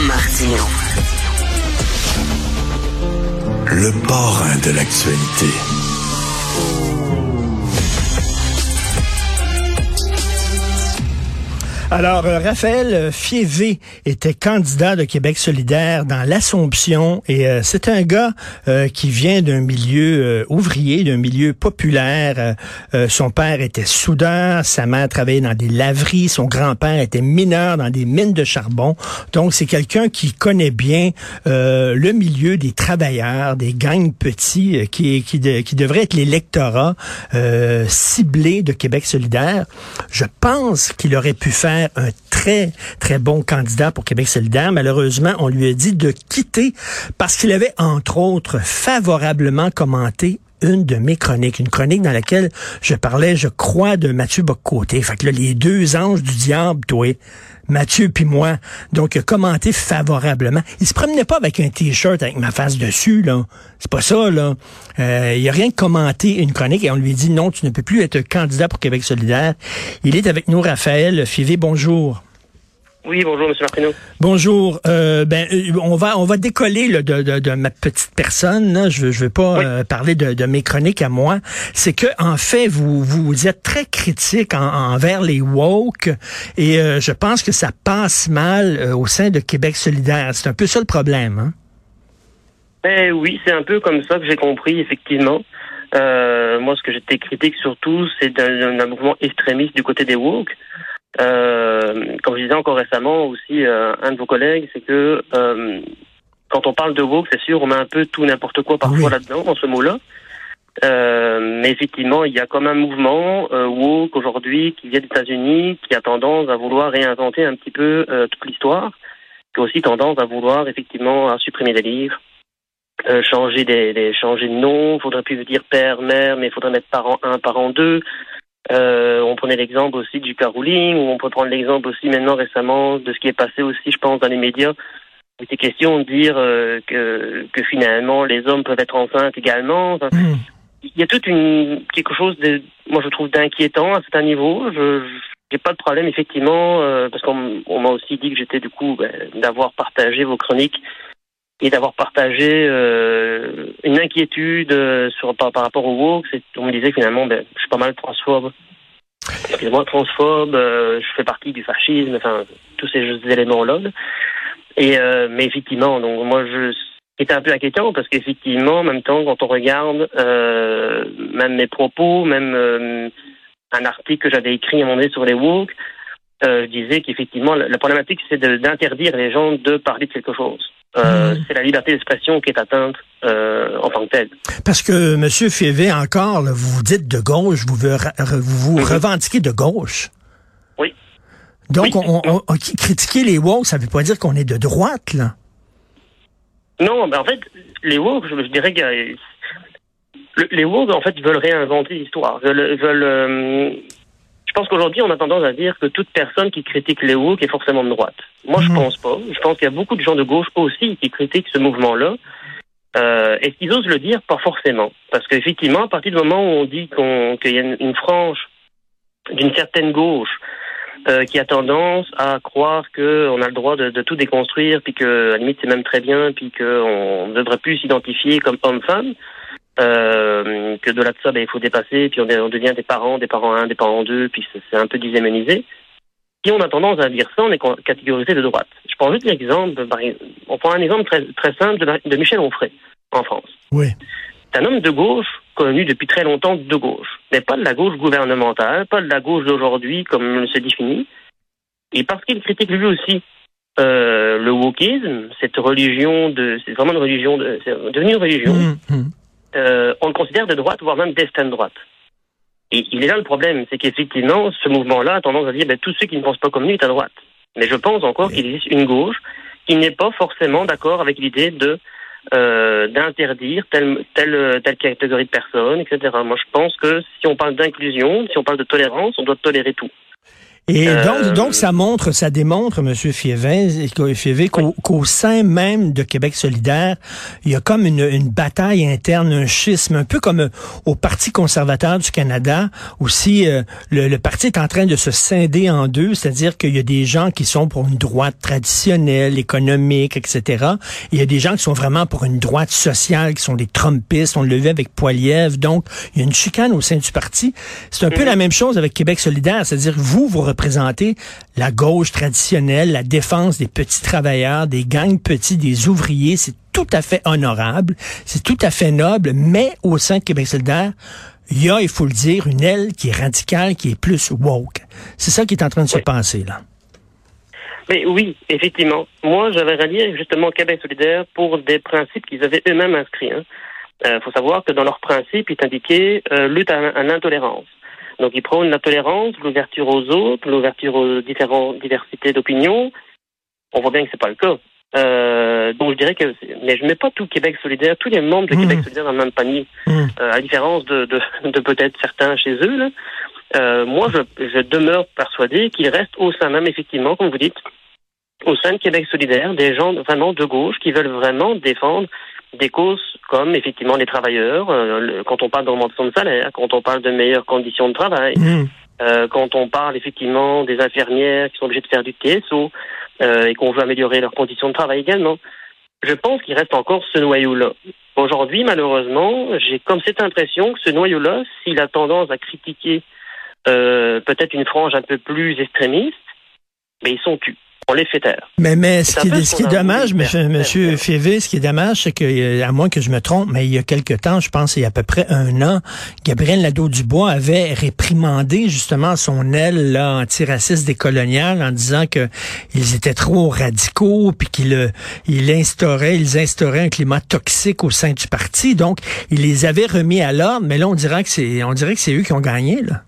Martino. Le parrain de l'actualité. Alors, euh, Raphaël Fievé était candidat de Québec solidaire dans l'Assomption et euh, c'est un gars euh, qui vient d'un milieu ouvrier, d'un milieu populaire. son père était soudeur, sa mère travaillait dans des laveries, son grand-père était mineur dans des mines de charbon. Donc, c'est quelqu'un qui connaît bien le milieu des travailleurs, des gangs petits, qui, qui, qui devrait être l'électorat ciblé de Québec solidaire. Je pense qu'il aurait pu faire un très, très bon candidat pour Québec solidaire. Malheureusement, on lui a dit de quitter parce qu'il avait, entre autres, favorablement commenté une de mes chroniques, une chronique dans laquelle je parlais, je crois, de Mathieu Boccoté. Fait que là, les deux anges du diable, toi, Mathieu puis moi, donc commenté favorablement. Il se promenait pas avec un t-shirt avec ma face dessus, là. C'est pas ça, là. Euh, il a rien commenté une chronique et on lui dit non, tu ne peux plus être candidat pour Québec solidaire. Il est avec nous, Raphaël Fivé. Bonjour. Oui, bonjour, Monsieur Martineau. Bonjour. Euh, ben, euh, on va on va décoller de, de, de, ma petite personne. Je veux je veux pas euh, parler de, de, mes chroniques à moi. C'est que en fait, vous vous êtes très critique envers les woke et euh, je pense que ça passe mal au sein de Québec solidaire. C'est un peu ça le problème. Hein? Ben oui, c'est un peu comme ça que j'ai compris effectivement. moi, ce que j'étais critique surtout, c'est d'un mouvement extrémiste du côté des woke. Euh, comme je disais encore récemment aussi euh, un de vos collègues, c'est que euh, quand on parle de woke, c'est sûr, on met un peu tout n'importe quoi parfois là-dedans, dans ce mot-là. Euh, mais effectivement, il y a comme un mouvement euh, woke aujourd'hui qui vient des États-Unis, qui a tendance à vouloir réinventer un petit peu euh, toute l'histoire, qui a aussi tendance à vouloir effectivement à supprimer des livres, changer des, des, changer de nom. Faudrait plus dire père, mère, mais il faudrait mettre parent 1, parent 2. Euh, on prenait l'exemple aussi du carouling, ou on peut prendre l'exemple aussi maintenant récemment de ce qui est passé aussi, je pense, dans les médias. Il était question de dire euh, que, que finalement les hommes peuvent être enceintes également. Hmm. Il y a toute une quelque chose de, moi je trouve d'inquiétant à certain niveau. Je j'ai pas de problème effectivement euh, parce qu'on m'a aussi dit que j'étais du coup ben, d'avoir partagé vos chroniques et d'avoir partagé euh, une inquiétude euh, sur par, par rapport au woke. On me disait finalement, ben, je suis pas mal transphobe. Excusez-moi, transphobe, euh, je fais partie du fascisme, enfin tous ces éléments-là. Et euh, mais effectivement, donc moi je c'était un peu inquiétant parce qu'effectivement, en même temps, quand on regarde même mes propos, même un article que j'avais écrit à un moment donné sur les woke, je disais qu'effectivement la, la problématique c'est d'interdire les gens de parler de quelque chose. Euh, hmm. c'est la liberté d'expression qui est atteinte euh, en tant que telle. Parce que, M. Févé, encore, vous vous dites de gauche, vous vous, vous mhm. revendiquez de gauche. Oui. Donc, On, on, critiquer les woke, ça ne veut pas dire qu'on est de droite, là. Non, ben en fait, les woke, je, dirais que les woke, en fait, veulent réinventer l'histoire, veulent, veulent euh, pense qu'aujourd'hui, on a tendance à dire que toute personne qui critique les woke est forcément de droite. Moi, je mhm. pense pas. Je pense qu'il y a beaucoup de gens de gauche aussi qui critiquent ce mouvement-là. Euh, Est-ce qu'ils osent le dire Pas forcément. Parce qu'effectivement, à partir du moment où on dit qu'il y a une, frange d'une certaine gauche euh, qui a tendance à croire qu'on a le droit de, de, tout déconstruire, puis que à la limite c'est même très bien, puis qu'on ne devrait plus s'identifier comme homme-femme, euh, que de là de ça, ben, il faut dépasser, puis on, on, devient des parents, des parents 1, des parents 2, puis c'est un peu déshémonisé. Si on a tendance à dire ça, on est catégorisé de droite. Je prends juste l'exemple, on prend un exemple très, très simple de, de Michel Onfray, en France. Oui. C'est un homme de gauche, connu depuis très longtemps de gauche, mais pas de la gauche gouvernementale, pas de la gauche d'aujourd'hui, comme le se définit. Et parce qu'il critique lui aussi euh, le wokisme, cette religion de, c'est vraiment une religion de, c'est devenu une religion. Mmh, mmh euh, on le considère de droite, voire même d'extrême droite. Et il est là le problème, c'est qu'effectivement, ce mouvement-là a tendance à dire ben, tous ceux qui ne pensent pas comme nous est à droite. Mais je pense encore qu'il existe une gauche qui n'est pas forcément d'accord avec l'idée de euh, d'interdire telle, telle, telle catégorie de personnes, etc. Moi, je pense que si on parle d'inclusion, si on parle de tolérance, on doit tolérer tout. Et donc, euh, donc, ça montre, ça démontre, M. Fievé, qu'au sein même de Québec solidaire, il y a comme une, une, bataille interne, un schisme, un peu comme euh, au Parti conservateur du Canada. Aussi, euh, le, le, parti est en train de se scinder en deux, c'est-à-dire qu'il y a des gens qui sont pour une droite traditionnelle, économique, etc. Et il y a des gens qui sont vraiment pour une droite sociale, qui sont des Trumpistes. On le vu avec Poiliev. Donc, il y a une chicane au sein du parti. C'est un peu mm-hmm. la même chose avec Québec solidaire, c'est-à-dire vous, vous représenter la gauche traditionnelle, la défense des petits travailleurs, des gangs petits, des ouvriers. C'est tout à fait honorable, c'est tout à fait noble, mais au sein de Québec solidaire, il y a, il faut le dire, une aile qui est radicale, qui est plus woke. C'est ça qui est en train de se passer, là. Mais oui, effectivement. Moi, j'avais rallié justement Québec solidaire pour des principes qu'ils avaient eux-mêmes inscrits. Il hein. euh, faut savoir que dans leurs principes, il est indiqué euh, lutte à l'intolérance. Donc, ils prônent la tolérance, l'ouverture aux autres, l'ouverture aux différentes diversités d'opinions. On voit bien que c'est pas le cas. Euh, donc je dirais que, mais je mets pas tout Québec solidaire, tous les membres de Québec mmh. solidaire dans le même panier, mmh. euh, à différence de, de, de peut-être certains chez eux. Là. Euh, moi, je, je demeure persuadé qu'il reste au sein même, effectivement, comme vous dites, au sein de Québec solidaire, des gens vraiment de gauche qui veulent vraiment défendre des causes comme effectivement les travailleurs, euh, quand on parle d'augmentation de salaire, quand on parle de meilleures conditions de travail, mmh. euh, quand on parle effectivement des infirmières qui sont obligées de faire du TSO euh, et qu'on veut améliorer leurs conditions de travail également. Je pense qu'il reste encore ce noyau-là. Aujourd'hui, malheureusement, j'ai comme cette impression que ce noyau-là, s'il a tendance à critiquer peut-être une frange un peu plus extrémiste, mais ils sont plus on les fait taire. Mais, mais ce, qui est, ce qui est dommage, monsieur, monsieur Févé, ce qui est dommage, c'est que, euh, à moins que je me trompe, mais il y a quelque temps, je pense, il y a à peu près un an, Gabriel Nadeau-Dubois avait réprimandé justement son aile là, antiraciste décoloniale en disant que ils étaient trop radicaux, puis qu'il euh, il instaurait, ils instauraient un climat toxique au sein du parti. Donc, il les avait remis à l'ordre, mais là, on dirait que c'est, on dirait que c'est eux qui ont gagné, là.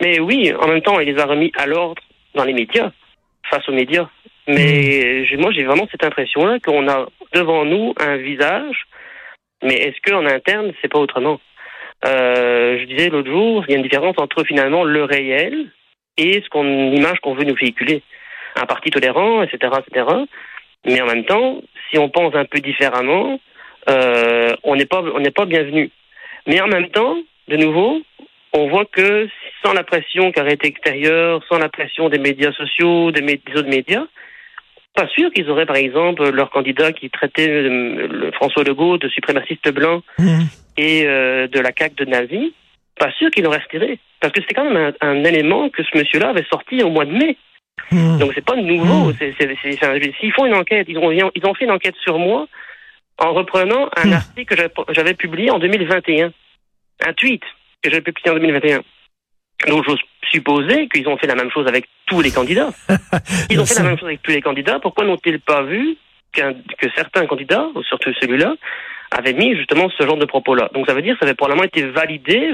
Mais oui, en même temps, il les a remis à l'ordre dans les médias, face aux médias. Mais hmm. moi, j'ai vraiment cette impression-là qu'on a devant nous un visage, mais est-ce qu'en interne, c'est pas autrement? Euh, Je disais l'autre jour, il y a une différence entre finalement le réel et ce qu'on l'image qu'on veut nous véhiculer. Un parti tolérant, etc., etc. Mais en même temps, si on pense un peu différemment, euh, on n'est pas on n'est pas bienvenu. Mais en même temps, de nouveau, on voit que sans la pression été extérieure, sans la pression des médias sociaux, des, autres médias, pas sûr qu'ils auraient, par exemple, leur candidat qui traitait euh, François Legault de suprémaciste blanc mmh. et euh, de la CAQ de nazi, pas sûr qu'il aurait retiré. Parce que c'est quand même un, élément que ce monsieur-là avait sorti au mois de mai. Mmh. Donc c'est pas nouveau. Mmh. S'ils font une enquête, ils ont, ils ont fait une enquête sur moi en reprenant un article que j'avais publié en 2021. Un tweet que j'avais publié en 2021. Donc, j'ose supposer qu'ils ont fait la même chose avec tous les candidats. Ils ont fait la même chose avec tous les candidats. Pourquoi n'ont-ils pas vu que certains candidats, surtout celui-là, avaient mis justement ce genre de propos-là? Donc, ça veut dire que ça avait probablement été validé.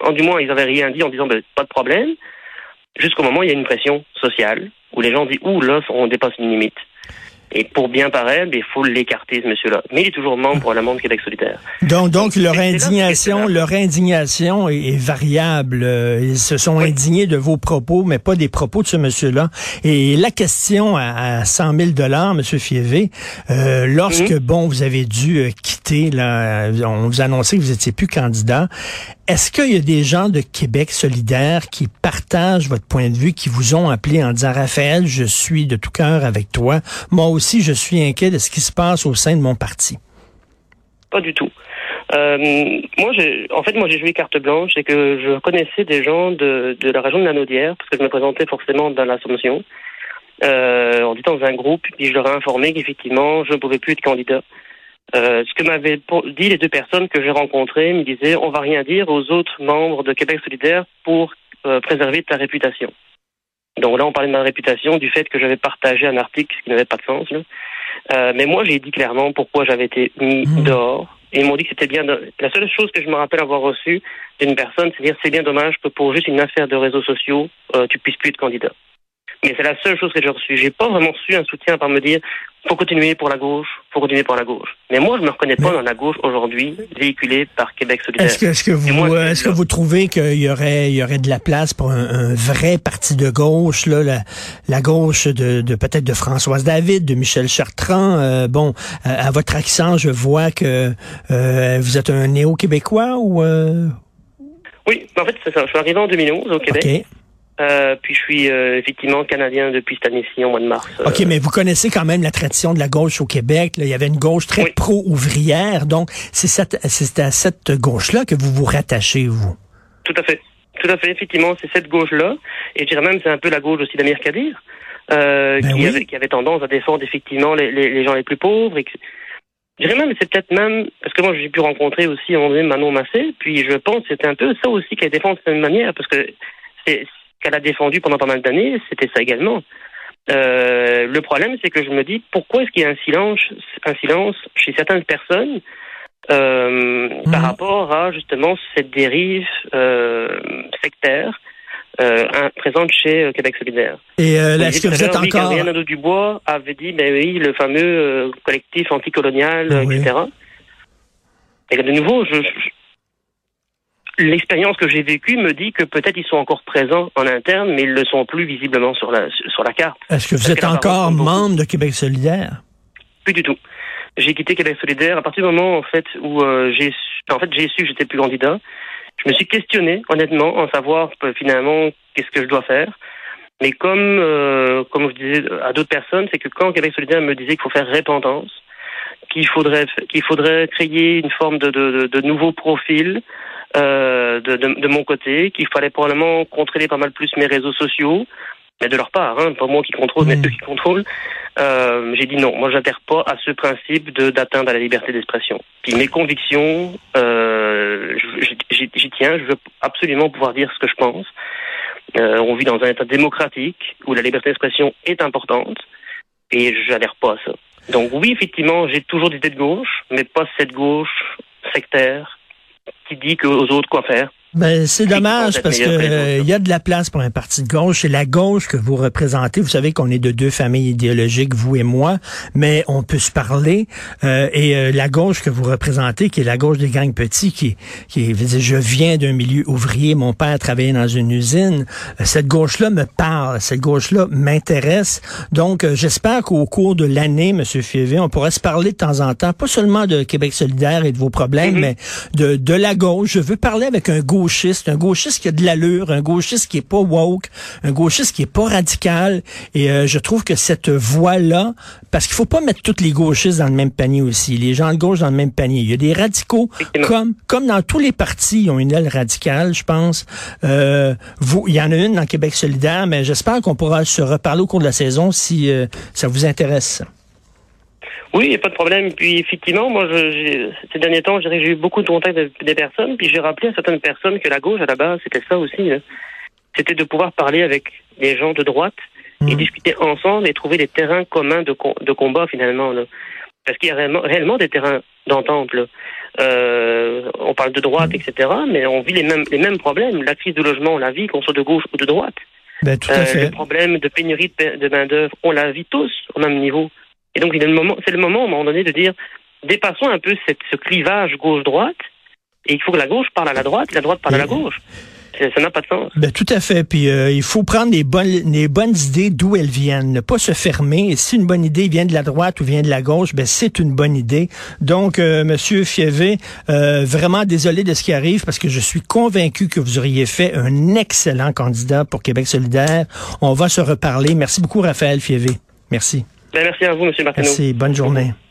en du moins, ils n'avaient rien dit en disant ben, pas de problème. Jusqu'au moment où il y a une pression sociale où les gens disent ouh là, on dépasse une limite. Et pour bien paraître, il faut l'écarter, ce monsieur-là. Mais il est toujours membre pour la monde Québec solidaire. Donc, donc leur indignation, leur indignation est, variable. Euh, ils se sont indignés de vos propos, mais pas des propos de ce monsieur-là. Et la question à, 100 000 dollars, monsieur Fievé, euh, lorsque mhm. bon, vous avez dû euh, quitter, là, on vous annonçait que vous étiez plus candidat. Est-ce qu'il y a des gens de Québec solidaire qui partagent votre point de vue, qui vous ont appelé en disant Raphaël, je suis de tout cœur avec toi. Moi aussi, je suis inquiet de ce qui se passe au sein de mon parti. Pas du tout. Euh, moi, en fait, moi, j'ai joué carte blanche et que je connaissais des gens de, la région de la Naudière, parce que je me présentais forcément dans l'Assomption. Euh, on était dans un groupe, puis je leur ai informé qu'effectivement, je ne pouvais plus être candidat. Euh, ce que m'avaient dit les deux personnes que j'ai rencontrées me disaient on va rien dire aux autres membres de Québec solidaire pour euh, préserver ta réputation. Donc là, on parlait de ma réputation, du fait que j'avais partagé un article qui n'avait pas de sens. Euh, mais moi, j'ai dit clairement pourquoi j'avais été mis mmh. dehors. Et ils m'ont dit que c'était bien. La seule chose que je me rappelle avoir reçue d'une personne, c'est dire c'est bien dommage que pour juste une affaire de réseaux sociaux, tu puisses plus être candidat. Mais c'est la seule chose que j'ai reçue. J'ai pas vraiment su un soutien par me dire faut continuer pour la gauche, faut continuer pour la gauche. Mais moi, je me reconnais pas dans la gauche aujourd'hui, véhiculée par Québec solidaire. Est-ce que, est-ce que vous, est-ce que vous trouvez qu'il y aurait, il y aurait de la place pour un, vrai parti de gauche, là, la, la gauche de, de peut-être de Françoise David, de Michel Chartrand? Euh, bon, à, votre accent, je vois que euh, vous êtes un néo-québécois ou. Euh... Oui, en fait, c'est ça. Je suis arrivé en 2011 au Québec. Euh, puis je suis euh, effectivement canadien depuis cette année-ci, au mois de mars. Euh. OK, mais vous connaissez quand même la tradition de la gauche au Québec. Là. Il y avait une gauche très pro-ouvrière. Donc, c'est à cette gauche-là que vous vous rattachez, vous. Tout à fait. Tout à fait, effectivement, c'est cette gauche-là. Et je dirais même c'est un peu la gauche aussi d'Amir Kadir, ben qui, avait, qui, avait, tendance à défendre effectivement les, les, les gens les plus pauvres. Et je dirais même, c'est peut-être même, parce que moi j'ai pu rencontrer aussi à un moment donné Manon Massé, puis je pense que c'était un peu ça aussi qu'elle défend de cette manière, parce que c'est qu'elle a défendu pendant pas mal d'années, c'était ça également. Euh, le problème, c'est que je me dis pourquoi est-ce qu'il y a un silence, un silence chez certaines personnes euh, par mhm. rapport à justement cette dérive euh, sectaire euh, présente chez euh, Québec solidaire. Et euh, est-ce que vous êtes oui, encore... Dubois avait dit, ben oui, le fameux euh, collectif anticolonial, etc. Et de nouveau, je, l'expérience que j'ai vécue me dit que peut-être ils sont encore présents en interne, mais ils ne le sont plus visiblement sur la, sur la carte. Est-ce que vous êtes encore membre de Québec solidaire? Plus du tout. J'ai quitté Québec solidaire à partir du moment en fait où euh, j'ai en fait j'ai su que j'étais plus candidat. Je me suis questionné honnêtement en savoir euh, finalement qu'est-ce que je dois faire. Mais comme euh, comme je disais à d'autres personnes, c'est que quand Québec solidaire me disait qu'il faut faire répentance, qu'il faudrait qu'il faudrait créer une forme de, de, de, de nouveau profil, euh, de, de, de, mon côté, qu'il fallait probablement contrôler pas mal plus mes réseaux sociaux, mais de leur part, hein, pas moi qui contrôle, mais hmm. eux qui contrôlent. Euh, j'ai dit non, moi j'adhère pas à ce principe de d'atteindre à la liberté d'expression. Puis mes convictions, euh, j'y tiens, je veux absolument pouvoir dire ce que je pense. Euh, on vit dans un état démocratique où la liberté d'expression est importante et j'adhère pas à ça. Donc oui, effectivement, j'ai toujours des idées de gauche, mais pas cette gauche sectaire qui dit aux autres quoi faire? Ben, c'est dommage parce que il y a de la place pour un parti de gauche. C'est la gauche que vous représentez. Vous savez qu'on est de deux familles idéologiques, vous et moi, mais on peut se parler. Euh, et euh, la gauche que vous représentez, qui est la gauche des gangs petits, qui, qui je viens d'un milieu ouvrier, mon père travaillait dans une usine. Euh, cette gauche-là me parle, cette gauche-là m'intéresse. Donc, j'espère qu'au cours de l'année, Monsieur Fievé, on pourra se parler de temps en temps, pas seulement de Québec solidaire et de vos problèmes, mm-hmm. mais de, de la gauche. Je veux parler avec un gauchiste, un gauchiste qui a de l'allure, un gauchiste qui est pas woke, un gauchiste qui est pas radical. Et euh, je trouve que cette voie-là, parce qu'il faut pas mettre tous les gauchistes dans le même panier aussi, les gens de gauche dans le même panier. Il y a des radicaux comme comme dans tous les partis, ils ont une aile radicale, je pense. Euh, vous, il y en a une dans Québec solidaire, mais j'espère qu'on pourra se reparler au cours de la saison si euh, ça vous intéresse. Oui, il n'y a pas de problème. Puis effectivement, moi, je, ces derniers temps, j'ai eu beaucoup de contacts avec des personnes, puis j'ai rappelé à certaines personnes que la gauche, à la base, c'était ça aussi. Hein. C'était de pouvoir parler avec des gens de droite et mmh. discuter ensemble et trouver des terrains communs de, de combat finalement. Là. Parce qu'il y a réellement, réellement des terrains d'entente. Euh, on parle de droite, etc., mais on vit les mêmes, les mêmes problèmes. La crise de logement, on la vit, qu'on soit de gauche ou de droite. Ben, tout à euh, fait. Le problème de pénurie de, de main-d'œuvre, on la vit tous au même niveau. Et donc, c'est le moment, c'est le moment, à un moment donné, de dire, dépassons un peu cette, ce clivage gauche-droite, et il faut que la gauche parle à la droite, et la droite parle à la gauche. Ça n'a pas de sens. Ben, tout à fait. Puis euh, il faut prendre les bonnes, les bonnes idées d'où elles viennent, ne pas se fermer. Et si une bonne idée vient de la droite ou vient de la gauche, ben c'est une bonne idée. Donc, euh, Monsieur Fievé, euh, vraiment désolé de ce qui arrive parce que je suis convaincu que vous auriez fait un excellent candidat pour Québec solidaire. On va se reparler. Merci beaucoup, Raphaël Fievé. Merci. Ben, merci à vous, M. Martineau. Merci. Bonne journée.